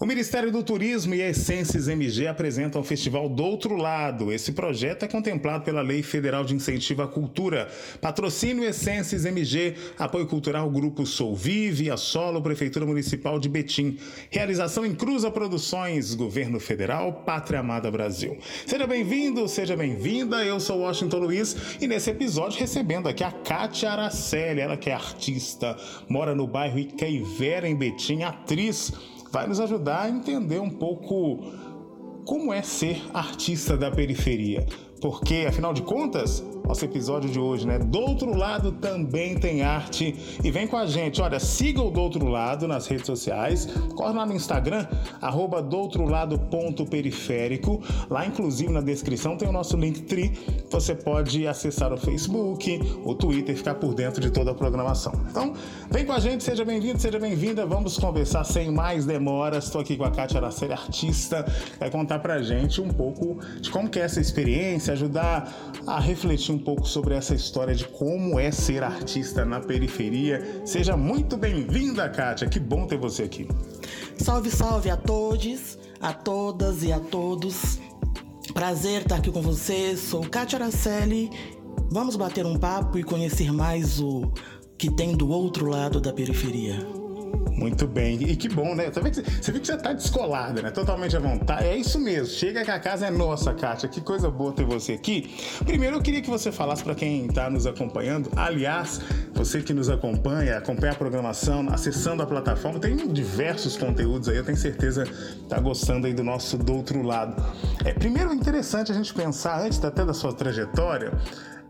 O Ministério do Turismo e a Essências MG apresentam o Festival do Outro Lado. Esse projeto é contemplado pela Lei Federal de Incentivo à Cultura. Patrocínio Essências MG, apoio cultural Grupo Sou Vive, a Solo, Prefeitura Municipal de Betim. Realização em Cruza Produções, Governo Federal, Pátria Amada Brasil. Seja bem-vindo, seja bem-vinda. Eu sou Washington Luiz e nesse episódio recebendo aqui a Kátia Araceli, ela que é artista, mora no bairro Icaivera, em Betim, atriz vai nos ajudar a entender um pouco como é ser artista da periferia. Porque, afinal de contas, nosso episódio de hoje, né? Do outro lado também tem arte. E vem com a gente. Olha, siga o Do Outro Lado nas redes sociais. Corre lá no Instagram, arroba do outro lado ponto periférico. Lá, inclusive, na descrição tem o nosso link tri. Você pode acessar o Facebook, o Twitter ficar por dentro de toda a programação. Então, vem com a gente, seja bem-vindo, seja bem-vinda. Vamos conversar sem mais demoras. Estou aqui com a Kátia Araceli, artista. Vai contar pra gente um pouco de como que é essa experiência, ajudar a refletir um pouco sobre essa história de como é ser artista na periferia. Seja muito bem-vinda, Kátia. Que bom ter você aqui. Salve, salve a todos, a todas e a todos. Prazer estar aqui com você. Sou Kátia Araceli. Vamos bater um papo e conhecer mais o que tem do outro lado da periferia. Muito bem. E que bom, né? Você vê que você, vê que você tá descolada, né? Totalmente à vontade. É isso mesmo. Chega que a casa é nossa, Kátia. Que coisa boa ter você aqui. Primeiro, eu queria que você falasse para quem está nos acompanhando. Aliás, você que nos acompanha, acompanha a programação, acessando a plataforma, tem diversos conteúdos aí. Eu tenho certeza que tá gostando aí do nosso do outro lado. É, primeiro, é interessante a gente pensar, antes até da sua trajetória,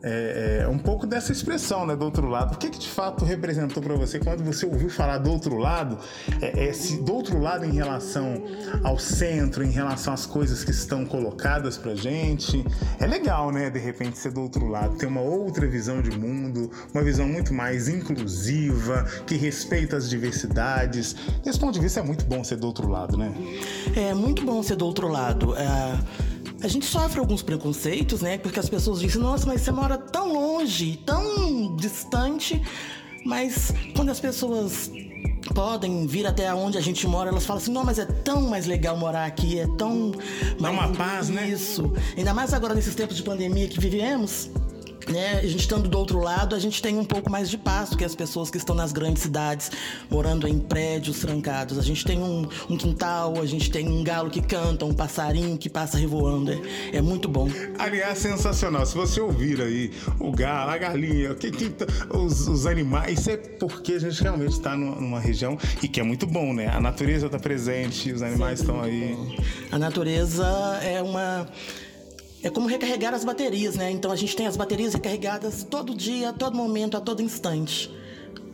é, é, um pouco dessa expressão, né, do outro lado. O que, que de fato representou para você quando você ouviu falar do outro lado? É, é, se, do outro lado em relação ao centro, em relação às coisas que estão colocadas pra gente. É legal, né, de repente ser do outro lado, ter uma outra visão de mundo, uma visão muito mais inclusiva, que respeita as diversidades. Desse ponto de vista é muito bom ser do outro lado, né? É muito bom ser do outro lado. É a gente sofre alguns preconceitos, né? Porque as pessoas dizem, nossa, mas você mora tão longe, tão distante. Mas quando as pessoas podem vir até onde a gente mora, elas falam assim: não, mas é tão mais legal morar aqui, é tão. Dá uma paz, isso. né? Isso. Ainda mais agora nesses tempos de pandemia que vivemos né, a gente estando do outro lado, a gente tem um pouco mais de paz do que as pessoas que estão nas grandes cidades, morando em prédios trancados. A gente tem um, um quintal, a gente tem um galo que canta, um passarinho que passa revoando. É, é muito bom. Aliás, sensacional. Se você ouvir aí o galo, a galinha, que, que, os, os animais, isso é porque a gente realmente está numa região e que é muito bom, né? A natureza está presente, os animais estão aí. A natureza é uma é como recarregar as baterias, né? Então a gente tem as baterias recarregadas todo dia, a todo momento, a todo instante.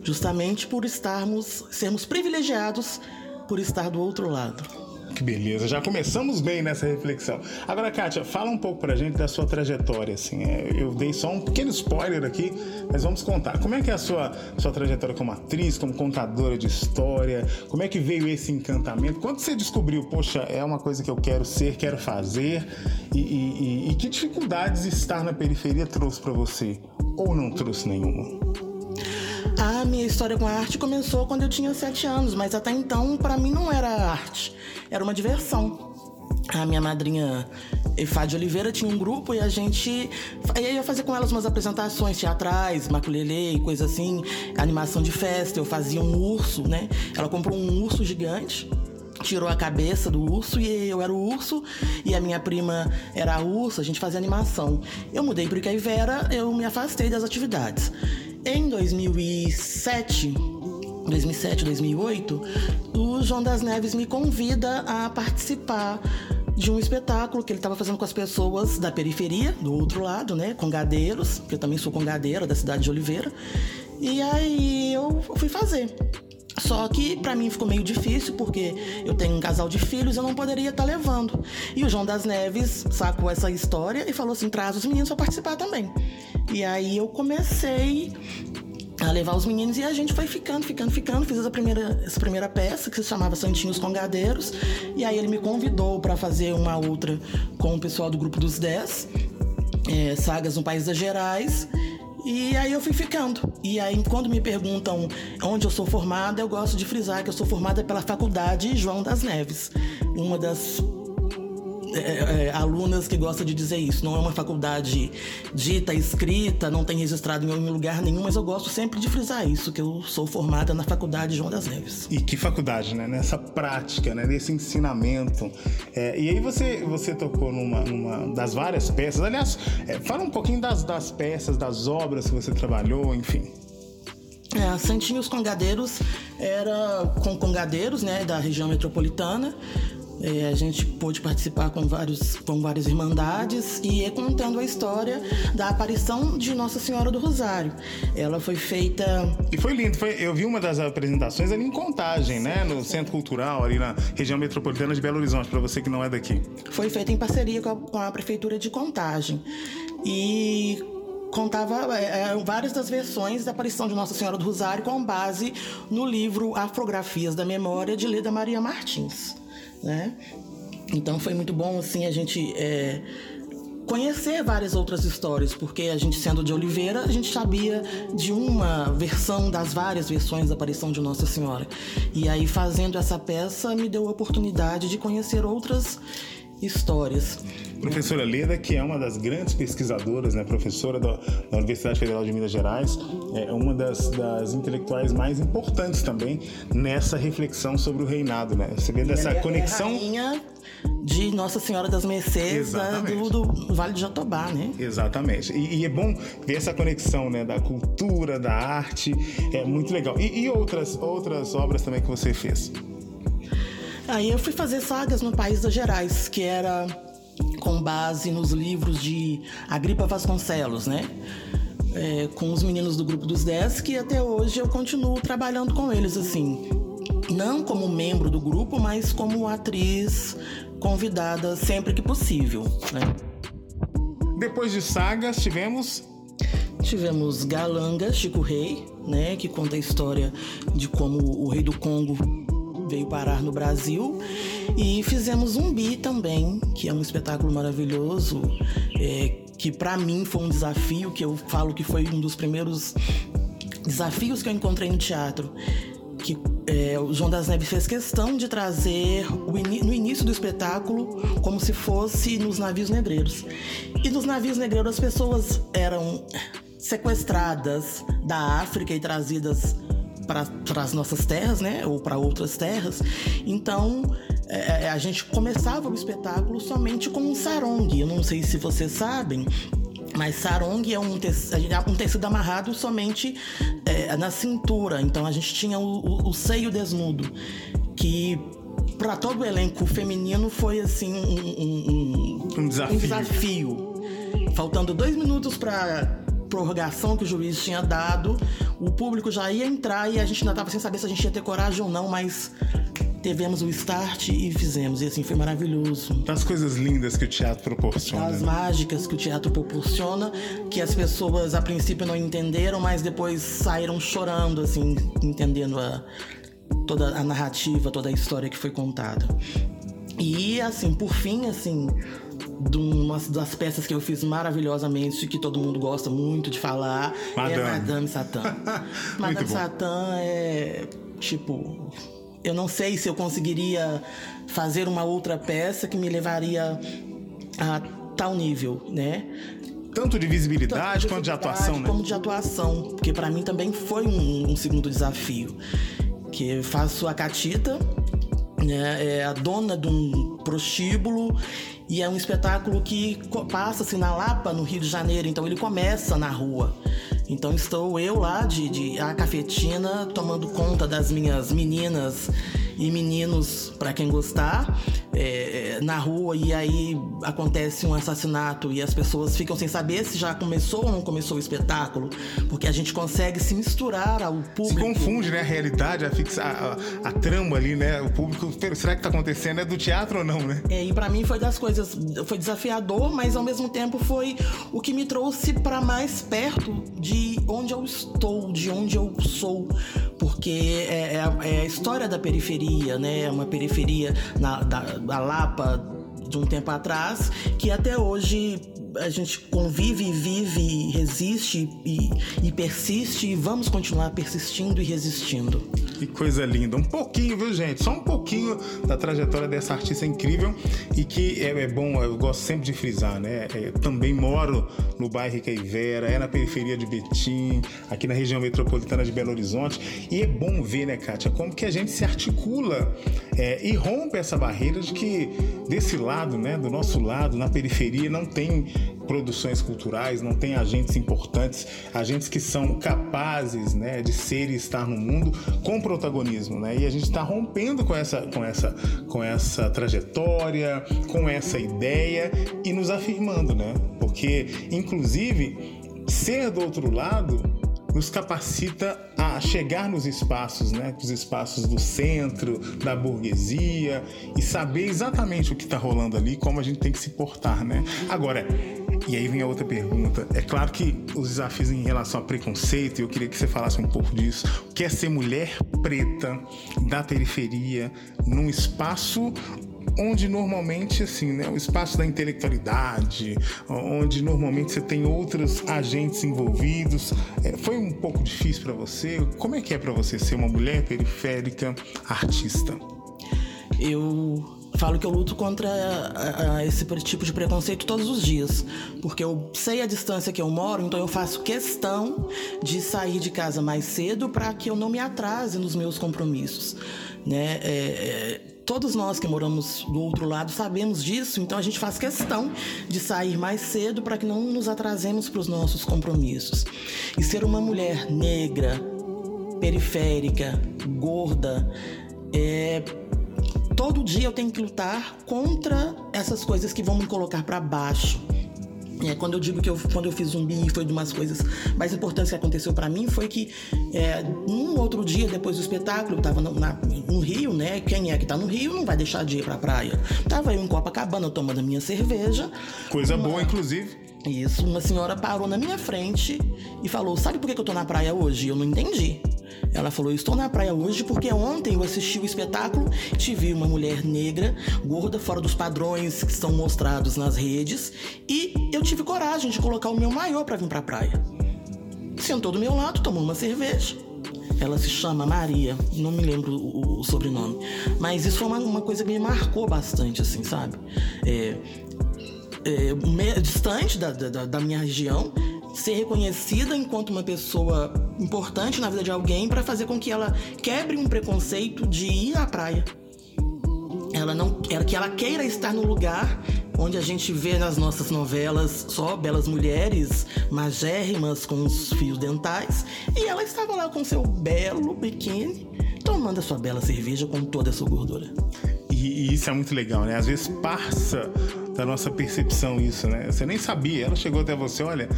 Justamente por estarmos, sermos privilegiados por estar do outro lado. Que beleza, já começamos bem nessa reflexão. Agora, Kátia, fala um pouco pra gente da sua trajetória, assim. É, eu dei só um pequeno spoiler aqui, mas vamos contar. Como é que é a sua, sua trajetória como atriz, como contadora de história? Como é que veio esse encantamento? Quando você descobriu, poxa, é uma coisa que eu quero ser, quero fazer, e, e, e, e que dificuldades estar na periferia trouxe para você? Ou não trouxe nenhuma? A minha história com a arte começou quando eu tinha sete anos, mas até então para mim não era arte, era uma diversão. A minha madrinha Efá Oliveira tinha um grupo e a gente eu ia fazer com elas umas apresentações teatrais, maculelê e coisa assim, animação de festa. Eu fazia um urso, né? Ela comprou um urso gigante tirou a cabeça do urso e eu era o urso e a minha prima era a ursa, a gente fazia animação. Eu mudei para Icaivera, eu me afastei das atividades. Em 2007, 2007, 2008, o João das Neves me convida a participar de um espetáculo que ele estava fazendo com as pessoas da periferia, do outro lado, né, congadeiros, que eu também sou congadeira da cidade de Oliveira. E aí eu fui fazer. Só que para mim ficou meio difícil porque eu tenho um casal de filhos, eu não poderia estar tá levando. E o João das Neves sacou essa história e falou assim: traz os meninos para participar também. E aí eu comecei a levar os meninos e a gente foi ficando, ficando, ficando. Fiz essa primeira, essa primeira peça que se chamava Santinhos Congadeiros. E aí ele me convidou para fazer uma outra com o pessoal do grupo dos 10, é, Sagas no País das Gerais. E aí eu fui ficando. E aí, quando me perguntam onde eu sou formada, eu gosto de frisar que eu sou formada pela Faculdade João das Neves, uma das é, é, alunas que gostam de dizer isso. Não é uma faculdade dita, escrita, não tem registrado em lugar nenhum, mas eu gosto sempre de frisar isso, que eu sou formada na Faculdade João das Neves. E que faculdade, né? Nessa prática, né? Nesse ensinamento. É, e aí você, você tocou numa, numa das várias peças. Aliás, é, fala um pouquinho das, das peças, das obras que você trabalhou, enfim. É, Santinhos Congadeiros era com congadeiros, né, da região metropolitana. É, a gente pôde participar com, vários, com várias irmandades e é contando a história da aparição de Nossa Senhora do Rosário. Ela foi feita. E foi lindo, foi, eu vi uma das apresentações ali em Contagem, né? No Centro Cultural, ali na região metropolitana de Belo Horizonte, para você que não é daqui. Foi feita em parceria com a, com a Prefeitura de Contagem. E contava é, é, várias das versões da aparição de Nossa Senhora do Rosário com base no livro Afrografias da Memória de Leda Maria Martins né? Então foi muito bom assim a gente é, conhecer várias outras histórias, porque a gente sendo de Oliveira, a gente sabia de uma versão das várias versões da aparição de Nossa Senhora. E aí fazendo essa peça me deu a oportunidade de conhecer outras histórias. Professora Leda, que é uma das grandes pesquisadoras, né, professora da, da Universidade Federal de Minas Gerais, é uma das, das, intelectuais mais importantes também nessa reflexão sobre o reinado, né? Você vê dessa é, conexão. É de Nossa Senhora das Mercês do, do, Vale de Jatobá, né? Exatamente. E, e, é bom ver essa conexão, né, da cultura, da arte, é muito legal. E, e outras outras obras também que você fez? Aí eu fui fazer sagas no País das Gerais, que era com base nos livros de Agripa Vasconcelos, né? É, com os meninos do grupo dos 10, que até hoje eu continuo trabalhando com eles, assim. Não como membro do grupo, mas como atriz convidada sempre que possível, né? Depois de sagas, tivemos Tivemos Galanga, Chico Rei, né, que conta a história de como o rei do Congo veio parar no Brasil. E fizemos um bi também, que é um espetáculo maravilhoso, é, que para mim foi um desafio, que eu falo que foi um dos primeiros desafios que eu encontrei no teatro. Que é, o João das Neves fez questão de trazer no início do espetáculo como se fosse nos navios negreiros. E nos navios negreiros as pessoas eram sequestradas da África e trazidas para as nossas terras, né? Ou para outras terras. Então, é, é, a gente começava o espetáculo somente com um sarong. Eu não sei se vocês sabem, mas sarong é um, tecido, um tecido amarrado somente é, na cintura. Então a gente tinha o, o, o seio desnudo, que para todo o elenco feminino foi assim um, um, um desafio. desafio. Faltando dois minutos para prorrogação que o juiz tinha dado, o público já ia entrar e a gente ainda estava sem saber se a gente ia ter coragem ou não, mas tivemos o start e fizemos. E assim, foi maravilhoso. Das coisas lindas que o teatro proporciona. Das mágicas que o teatro proporciona, que as pessoas a princípio não entenderam, mas depois saíram chorando, assim, entendendo a, toda a narrativa, toda a história que foi contada. E assim, por fim, assim, de uma das peças que eu fiz maravilhosamente, que todo mundo gosta muito de falar, é Madame. é Madame Satã. Madame Satã é tipo. Eu não sei se eu conseguiria fazer uma outra peça que me levaria a tal nível, né? Tanto de visibilidade, quanto de atuação, né? Como de atuação, porque para mim também foi um, um segundo desafio. Que eu faço a Catita, né? É a dona de um prostíbulo e é um espetáculo que passa-se na Lapa, no Rio de Janeiro, então ele começa na rua. Então estou eu lá de, de a cafetina tomando conta das minhas meninas e meninos, para quem gostar, é, é, na rua e aí acontece um assassinato e as pessoas ficam sem saber se já começou ou não começou o espetáculo, porque a gente consegue se misturar ao público. Se confunde, né? A realidade, a, fixa, a, a, trama ali, né? O público, será que tá acontecendo? É do teatro ou não, né? É, e para mim foi das coisas, foi desafiador, mas ao mesmo tempo foi o que me trouxe para mais perto de onde eu estou, de onde eu sou, porque é, é, é a história da periferia, né? É uma periferia na, da, da Lapa de um tempo atrás, que até hoje a gente convive, vive, resiste e, e persiste e vamos continuar persistindo e resistindo. Que coisa linda. Um pouquinho, viu, gente? Só um pouquinho da trajetória dessa artista incrível e que é, é bom, eu gosto sempre de frisar, né? É, também moro no bairro Caivera, é na periferia de Betim, aqui na região metropolitana de Belo Horizonte. E é bom ver, né, Kátia, como que a gente se articula é, e rompe essa barreira de que desse lado, né, do nosso lado, na periferia, não tem produções culturais, não tem agentes importantes, agentes que são capazes né, de ser e estar no mundo com protagonismo. Né? E a gente está rompendo com essa, com, essa, com essa trajetória, com essa ideia e nos afirmando, né? Porque, inclusive, ser do outro lado nos capacita a chegar nos espaços, né, os espaços do centro, da burguesia e saber exatamente o que está rolando ali, como a gente tem que se portar, né? Agora, e aí vem a outra pergunta. É claro que os desafios em relação a preconceito, eu queria que você falasse um pouco disso. O que é ser mulher preta da periferia num espaço onde normalmente assim, né, o espaço da intelectualidade, onde normalmente você tem outros agentes envolvidos, é, foi um pouco difícil para você? Como é que é para você ser uma mulher periférica artista? Eu falo que eu luto contra a, a esse tipo de preconceito todos os dias, porque eu sei a distância que eu moro, então eu faço questão de sair de casa mais cedo para que eu não me atrase nos meus compromissos, né? É, é, todos nós que moramos do outro lado sabemos disso, então a gente faz questão de sair mais cedo para que não nos atrasemos para os nossos compromissos. E ser uma mulher negra, periférica, gorda, é todo dia eu tenho que lutar contra essas coisas que vão me colocar para baixo. É, quando eu digo que eu, quando eu fiz zumbi foi de umas coisas mais importantes que aconteceu para mim foi que é, um outro dia depois do espetáculo eu tava no, na, no Rio, né? Quem é que tá no Rio não vai deixar de ir pra praia. Tava eu em Copacabana tomando a minha cerveja. Coisa uma, boa, inclusive. Isso, uma senhora parou na minha frente e falou: Sabe por que eu tô na praia hoje? Eu não entendi. Ela falou: Estou na praia hoje porque ontem eu assisti o espetáculo, te vi uma mulher negra, gorda, fora dos padrões que são mostrados nas redes, e eu tive coragem de colocar o meu maiô para vir pra praia. Sentou do meu lado, tomou uma cerveja. Ela se chama Maria, não me lembro o, o sobrenome. Mas isso foi uma, uma, coisa que me marcou bastante, assim, sabe? É, é, distante da, da, da minha região, ser reconhecida enquanto uma pessoa importante na vida de alguém para fazer com que ela quebre um preconceito de ir à praia. Ela não, que ela queira estar no lugar onde a gente vê nas nossas novelas só belas mulheres magérrimas com os fios dentais, e ela estava lá com seu belo biquíni, tomando a sua bela cerveja com toda a sua gordura. E, e isso é muito legal, né? Às vezes passa da nossa percepção isso, né? Você nem sabia, ela chegou até você, olha,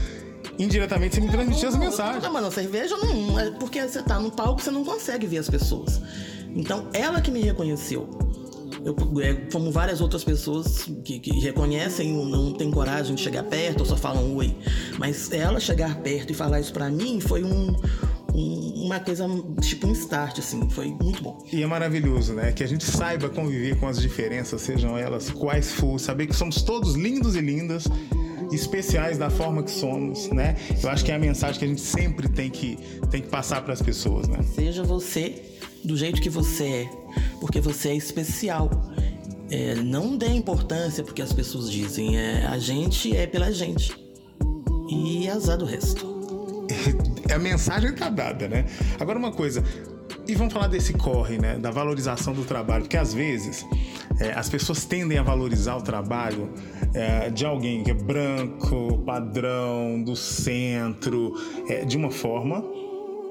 indiretamente você me transmitiu essa mensagem. Não, mas a cerveja não. É porque você tá no palco, você não consegue ver as pessoas. Então, ela que me reconheceu. Eu, é, como várias outras pessoas que, que reconhecem ou não têm coragem de chegar perto ou só falam oi. Mas ela chegar perto e falar isso para mim foi um, um, uma coisa tipo um start, assim. Foi muito bom. E é maravilhoso, né? Que a gente saiba conviver com as diferenças, sejam elas quais for, saber que somos todos lindos e lindas especiais da forma que somos, né? Eu acho que é a mensagem que a gente sempre tem que, tem que passar para as pessoas, né? Seja você do jeito que você é, porque você é especial. É, não dê importância porque as pessoas dizem, é, a gente é pela gente. E azar do resto. a mensagem tá dada, né? Agora uma coisa, e vamos falar desse corre, né? Da valorização do trabalho, porque às vezes é, as pessoas tendem a valorizar o trabalho é, de alguém que é branco, padrão, do centro, é, de uma forma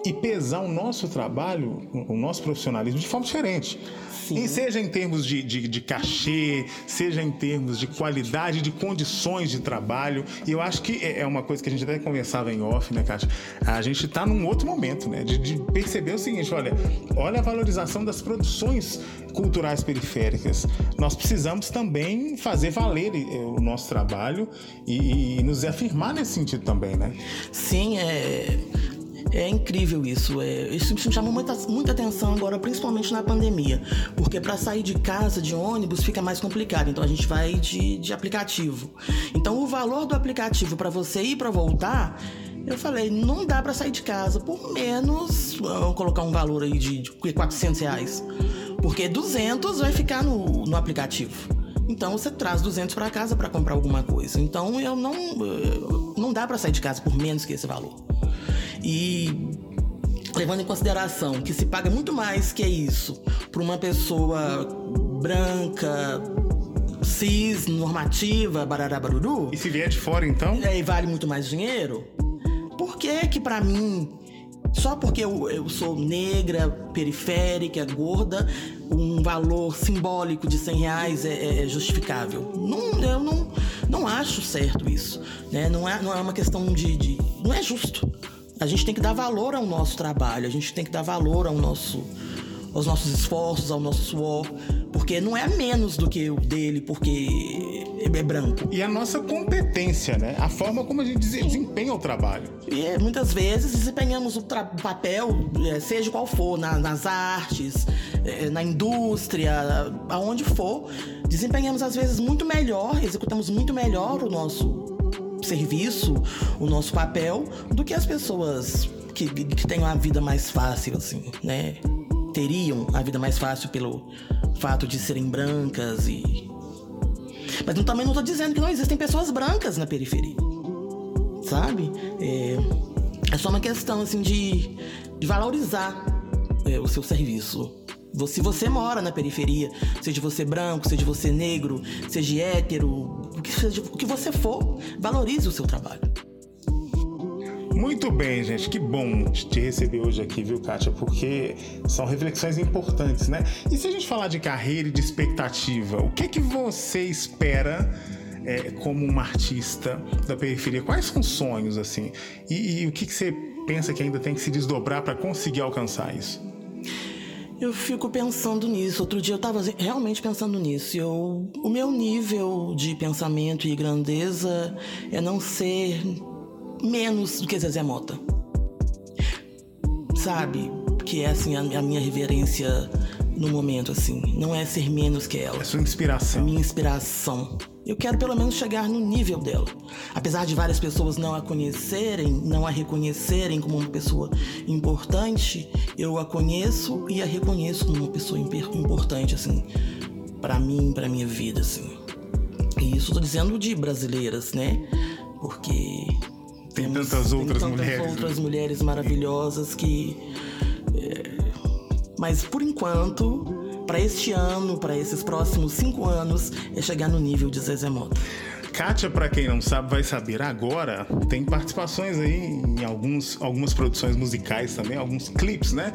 e pesar o nosso trabalho, o nosso profissionalismo de forma diferente. Sim. E seja em termos de, de, de, cachê, seja em termos de qualidade, de condições de trabalho. E eu acho que é, é uma coisa que a gente até conversava em off, né, Kátia? A gente está num outro momento, né? De, de, perceber o seguinte: olha, olha a valorização das produções culturais periféricas. Nós precisamos também fazer valer eh, o nosso trabalho e, e nos afirmar nesse sentido também, né? Sim, é É incrível isso. É, isso me chamou muita, muita atenção agora, principalmente na pandemia. Porque para sair de casa, de ônibus, fica mais complicado. Então a gente vai de, de aplicativo. Então o valor do aplicativo para você ir para voltar eu falei, não dá para sair de casa por menos, vamos colocar um valor aí de, de 400 reais. Porque 200 vai ficar no, no aplicativo. Então você traz 200 para casa para comprar alguma coisa. Então eu não não dá para sair de casa por menos que esse valor. E levando em consideração que se paga muito mais que isso para uma pessoa branca, cis, normativa, barará baruru. E se vier de fora então? E vale muito mais dinheiro. Por que que para mim, só porque eu, eu sou negra, periférica, gorda, um valor simbólico de 100 reais é, é justificável? Não, eu não, não acho certo isso. Né? Não, é, não é uma questão de, de... Não é justo. A gente tem que dar valor ao nosso trabalho, a gente tem que dar valor ao nosso aos nossos esforços, ao nosso suor, porque não é menos do que o dele, porque é branco. E a nossa competência, né? A forma como a gente desempenha o trabalho. E muitas vezes desempenhamos o papel, é, seja qual for, na, nas artes, é, na indústria, aonde for, desempenhamos às vezes muito melhor, executamos muito melhor o nosso serviço, o nosso papel, do que as pessoas que, que têm uma vida mais fácil, assim, né? teriam a vida mais fácil pelo fato de serem brancas e. Mas eu também não estou dizendo que não existem pessoas brancas na periferia. Sabe? É, é só uma questão assim de, de valorizar é, o seu serviço. Se você mora na periferia, seja você branco, seja você negro, seja hétero, o que, seja, o que você for, valorize o seu trabalho. Muito bem, gente. Que bom te receber hoje aqui, viu, Kátia? Porque são reflexões importantes, né? E se a gente falar de carreira e de expectativa, o que que você espera é, como uma artista da periferia? Quais são os sonhos, assim? E, e o que, que você pensa que ainda tem que se desdobrar para conseguir alcançar isso? Eu fico pensando nisso. Outro dia eu estava realmente pensando nisso. Eu, o meu nível de pensamento e grandeza é não ser menos do que Zezé Mota. Sabe? Que é assim a minha reverência no momento, assim. Não é ser menos que ela. É sua inspiração. Minha inspiração. Eu quero pelo menos chegar no nível dela. Apesar de várias pessoas não a conhecerem, não a reconhecerem como uma pessoa importante, eu a conheço e a reconheço como uma pessoa importante, assim, para mim, para minha vida, assim. E isso tô dizendo de brasileiras, né? Porque tem tantas outras tem tantas mulheres. outras mulheres maravilhosas que. Mas por enquanto, para este ano, para esses próximos cinco anos, é chegar no nível de Zezé Mota. Kátia, para quem não sabe, vai saber agora, tem participações aí em alguns, algumas produções musicais também, alguns clipes, né?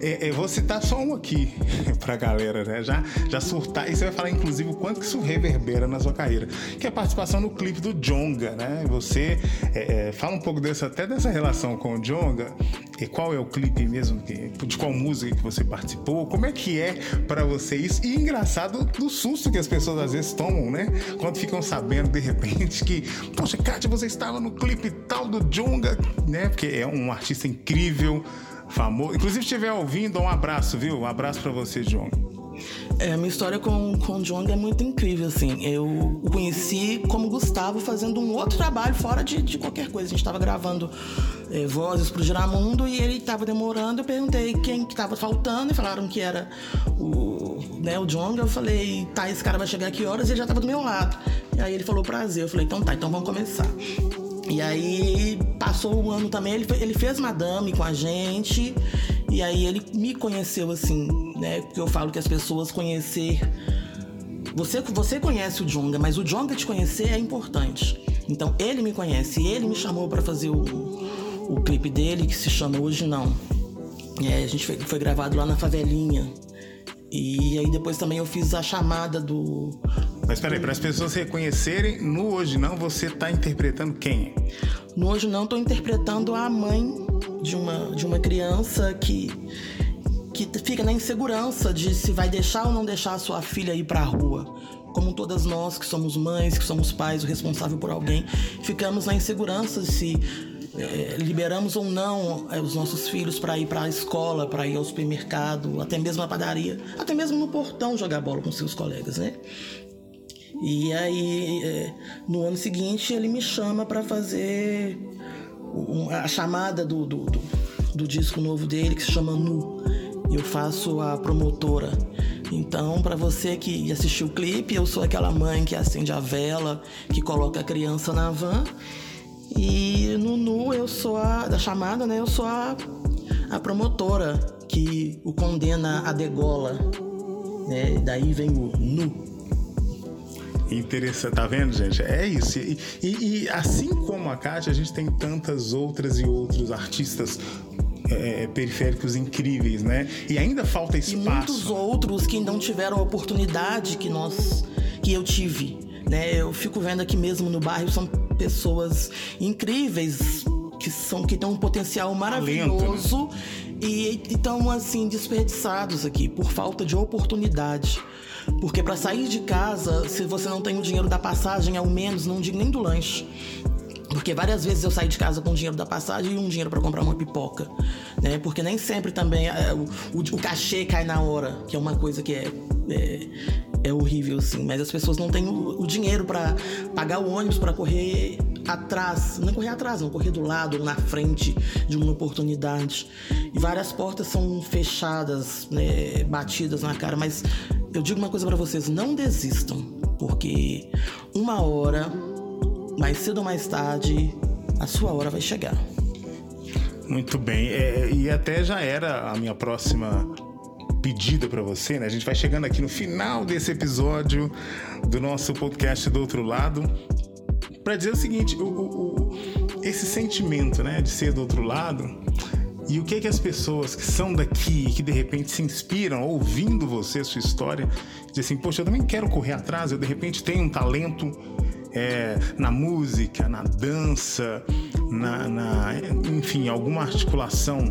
É, é, vou citar só um aqui pra galera, né? Já, já surtar, e você vai falar, inclusive, o quanto que isso reverbera na sua carreira, que é a participação no clipe do Jonga, né? Você é, é fala um pouco dessa, até dessa relação com o Jonga, e qual é o clipe mesmo, de qual música que você participou, como é que é para você isso, e engraçado do susto que as pessoas às vezes tomam, né? Quando ficam sabendo de repente que, poxa, Kátia, você estava no clipe tal do Junga, né? Porque é um artista incrível, famoso. Inclusive, se estiver ouvindo, um abraço, viu? Um abraço para você, Jonga. É, minha história com, com o Jong é muito incrível, assim. Eu o conheci como Gustavo fazendo um outro trabalho fora de, de qualquer coisa. A gente estava gravando é, vozes pro Giramundo e ele estava demorando. Eu perguntei quem que estava faltando e falaram que era o, né, o Jong. Eu falei, tá, esse cara vai chegar aqui horas e ele já estava do meu lado. E aí ele falou prazer. Eu falei, então tá, então vamos começar. E aí passou o ano também, ele, ele fez Madame com a gente. E aí ele me conheceu assim, né? Porque eu falo que as pessoas conhecer. Você, você conhece o Jonga, mas o Jonga te conhecer é importante. Então ele me conhece, ele me chamou para fazer o, o clipe dele, que se chama Hoje Não. É, a gente foi, foi gravado lá na favelinha. E aí depois também eu fiz a chamada do, mas peraí, para as pessoas reconhecerem, no Hoje Não você está interpretando quem? No Hoje Não estou interpretando a mãe de uma, de uma criança que, que fica na insegurança de se vai deixar ou não deixar a sua filha ir para a rua. Como todas nós que somos mães, que somos pais, o responsável por alguém, ficamos na insegurança se é, liberamos ou não é, os nossos filhos para ir para a escola, para ir ao supermercado, até mesmo na padaria, até mesmo no portão jogar bola com seus colegas, né? E aí, é, no ano seguinte, ele me chama para fazer a chamada do, do, do, do, disco novo dele, que se chama Nu. Eu faço a promotora. Então, para você que assistiu o clipe, eu sou aquela mãe que acende a vela, que coloca a criança na van. E no Nu eu sou a da chamada, né? Eu sou a, a promotora que o condena a degola. Né? Daí vem o Nu. Interessante, tá vendo, gente? É isso. E, e, e, assim como a Kátia, a gente tem tantas outras e outros artistas é, periféricos incríveis, né? E ainda falta espaço. E muitos outros que não tiveram a oportunidade que nós, que eu tive, né? Eu fico vendo aqui mesmo no bairro são pessoas incríveis que são que têm um potencial maravilhoso Talento, né? e estão assim desperdiçados aqui por falta de oportunidade. Porque para sair de casa, se você não tem o dinheiro da passagem, ao menos, não digo nem do lanche. Porque várias vezes eu saí de casa com o dinheiro da passagem e um dinheiro para comprar uma pipoca, né? Porque nem sempre também é, o, o, cachê cai na hora, que é uma coisa que é, é, é horrível, sim. Mas as pessoas não têm o, o dinheiro para pagar o ônibus para correr atrás, não correr atrás, não correr do lado na frente de uma oportunidade. E várias portas são fechadas, né, batidas na cara, mas eu digo uma coisa para vocês: não desistam, porque uma hora, mais cedo ou mais tarde, a sua hora vai chegar. Muito bem, é, e até já era a minha próxima pedida para você, né? A gente vai chegando aqui no final desse episódio do nosso podcast do outro lado para dizer o seguinte: o, o, esse sentimento, né, de ser do outro lado e o que, que as pessoas que são daqui que de repente se inspiram ouvindo você, sua história, dizem assim, poxa, eu também quero correr atrás, eu de repente tenho um talento é, na música, na dança, na, na, enfim, alguma articulação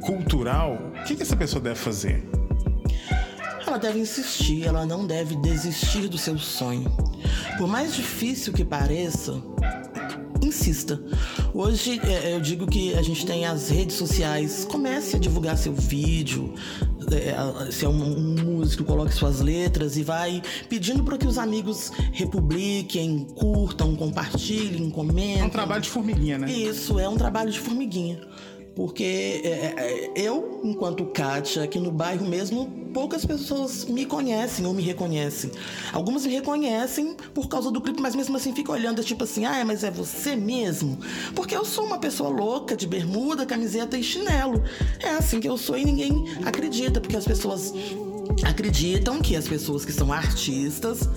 cultural, o que, que essa pessoa deve fazer? Ela deve insistir, ela não deve desistir do seu sonho. Por mais difícil que pareça, insista. Hoje é, eu digo que a gente tem as redes sociais. Comece a divulgar seu vídeo. É, se é um, um músico, coloque suas letras e vai pedindo para que os amigos republiquem, curtam, compartilhem, comentem. É um trabalho de formiguinha, né? Isso, é um trabalho de formiguinha. Porque é, é, eu, enquanto Kátia, aqui no bairro mesmo, poucas pessoas me conhecem ou me reconhecem. Algumas me reconhecem por causa do clipe, mas mesmo assim ficam olhando, tipo assim, ah, mas é você mesmo? Porque eu sou uma pessoa louca, de bermuda, camiseta e chinelo. É assim que eu sou e ninguém acredita, porque as pessoas acreditam que as pessoas que são artistas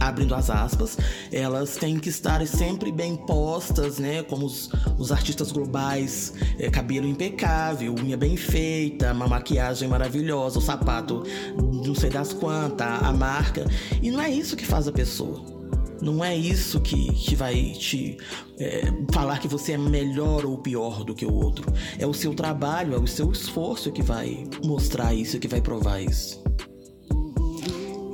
abrindo as aspas, elas têm que estar sempre bem postas, né? Como os, os artistas globais, é, cabelo impecável, unha bem feita, uma maquiagem maravilhosa, o sapato não sei das quantas, a marca. E não é isso que faz a pessoa. Não é isso que, que vai te é, falar que você é melhor ou pior do que o outro. É o seu trabalho, é o seu esforço que vai mostrar isso, que vai provar isso.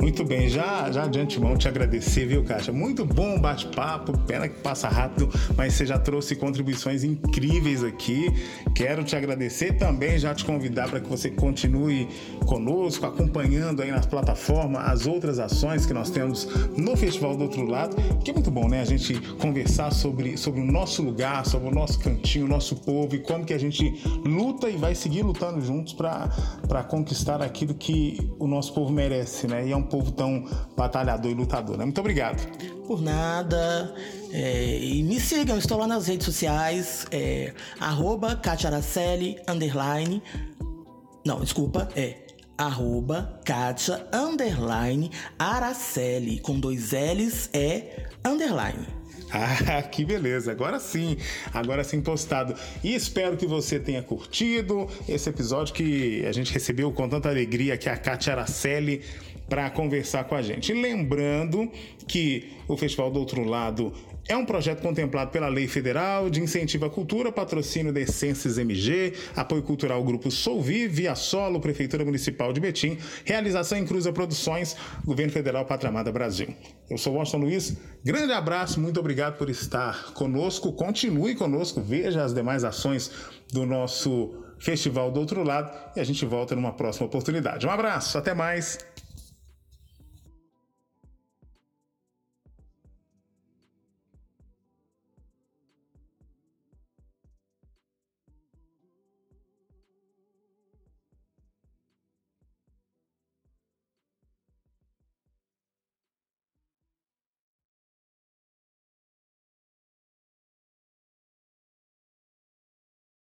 Muito bem, já, já de antemão te agradecer, viu, Caixa? Muito bom bate-papo, pena que passa rápido, mas você já trouxe contribuições incríveis aqui. Quero te agradecer também, já te convidar para que você continue conosco, acompanhando aí nas plataformas as outras ações que nós temos no Festival do Outro Lado, que é muito bom, né? A gente conversar sobre, sobre o nosso lugar, sobre o nosso cantinho, o nosso povo e como que a gente luta e vai seguir lutando juntos para conquistar aquilo que o nosso povo merece, né? E é um povo tão batalhador e lutador. Né? Muito obrigado. Por nada. É, e me sigam, estou lá nas redes sociais, é, arroba Araceli, underline. Não, desculpa, é arroba Katia, underline, Araceli, com dois L's, é underline. Ah, que beleza! Agora sim, agora sim postado. E espero que você tenha curtido esse episódio que a gente recebeu com tanta alegria que a Katia Araceli para conversar com a gente. Lembrando que o Festival do Outro Lado é um projeto contemplado pela Lei Federal de Incentivo à Cultura, patrocínio da Essências MG, apoio cultural Grupo Solvi, Via Solo, Prefeitura Municipal de Betim, realização em Cruza Produções, Governo Federal Pátria Amada Brasil. Eu sou Washington Luiz, grande abraço, muito obrigado por estar conosco, continue conosco, veja as demais ações do nosso Festival do Outro Lado e a gente volta numa próxima oportunidade. Um abraço, até mais!